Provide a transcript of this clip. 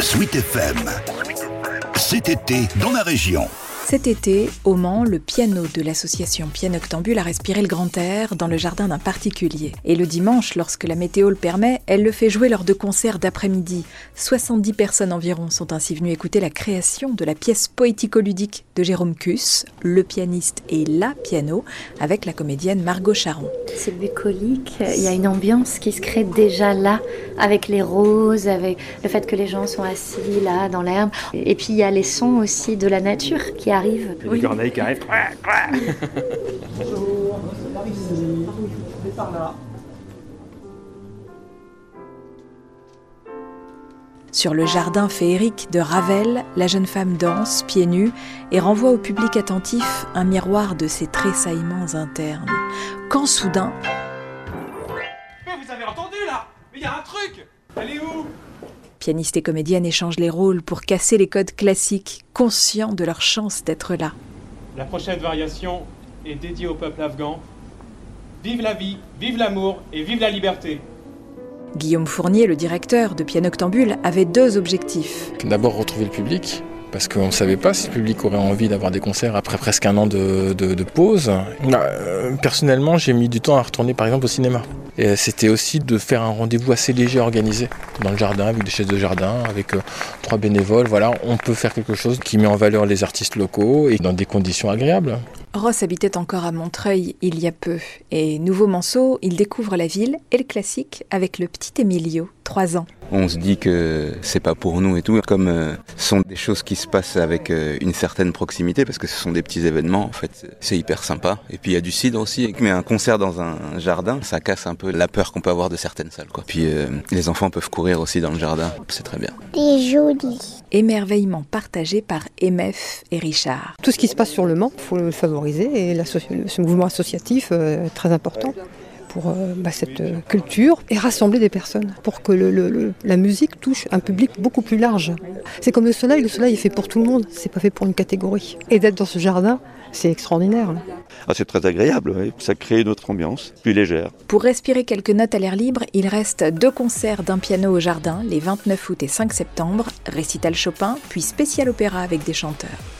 Sweet FM. Cet été, dans la région. Cet été, au Mans, le piano de l'association Pianoctambule a respiré le grand air dans le jardin d'un particulier. Et le dimanche, lorsque la météo le permet, elle le fait jouer lors de concerts d'après-midi. 70 personnes environ sont ainsi venues écouter la création de la pièce poético-ludique de Jérôme Cuss, le pianiste et la piano, avec la comédienne Margot Charon. C'est bucolique, il y a une ambiance qui se crée déjà là, avec les roses, avec le fait que les gens sont assis là dans l'herbe. Et puis il y a les sons aussi de la nature qui arrivent. Oui. corneilles qui arrivent. Bonjour, par ici, par là. Sur le jardin féerique de Ravel, la jeune femme danse, pieds nus, et renvoie au public attentif un miroir de ses tressaillements internes. Quand soudain... Mais vous avez entendu là? Mais il y a un truc Elle est où? Pianiste et comédienne échangent les rôles pour casser les codes classiques, conscients de leur chance d'être là. La prochaine variation est dédiée au peuple afghan. Vive la vie, vive l'amour et vive la liberté. Guillaume Fournier, le directeur de Pianoctambule, avait deux objectifs. D'abord retrouver le public, parce qu'on ne savait pas si le public aurait envie d'avoir des concerts après presque un an de, de, de pause. Euh, personnellement, j'ai mis du temps à retourner par exemple au cinéma. Et c'était aussi de faire un rendez-vous assez léger organisé dans le jardin, avec des chaises de jardin, avec euh, trois bénévoles. Voilà, on peut faire quelque chose qui met en valeur les artistes locaux et dans des conditions agréables. Ross habitait encore à Montreuil il y a peu, et nouveau Manceau, il découvre la ville et le classique avec le petit Emilio, 3 ans. On se dit que c'est pas pour nous et tout, comme euh, ce sont des choses qui se passent avec euh, une certaine proximité, parce que ce sont des petits événements, en fait, c'est hyper sympa. Et puis il y a du cidre aussi, mais un concert dans un jardin, ça casse un peu la peur qu'on peut avoir de certaines salles. Quoi. Puis euh, les enfants peuvent courir aussi dans le jardin, c'est très bien. C'est joli. Émerveillement partagé par MF et Richard. Tout ce qui se passe sur le Mans, il faut le favoriser, et ce mouvement associatif est très important pour euh, bah, cette euh, culture et rassembler des personnes pour que le, le, la musique touche un public beaucoup plus large. C'est comme le soleil, le soleil est fait pour tout le monde, c'est pas fait pour une catégorie. Et d'être dans ce jardin, c'est extraordinaire. Ah, c'est très agréable, oui. ça crée une autre ambiance, plus légère. Pour respirer quelques notes à l'air libre, il reste deux concerts d'un piano au jardin, les 29 août et 5 septembre, récital Chopin, puis spécial opéra avec des chanteurs.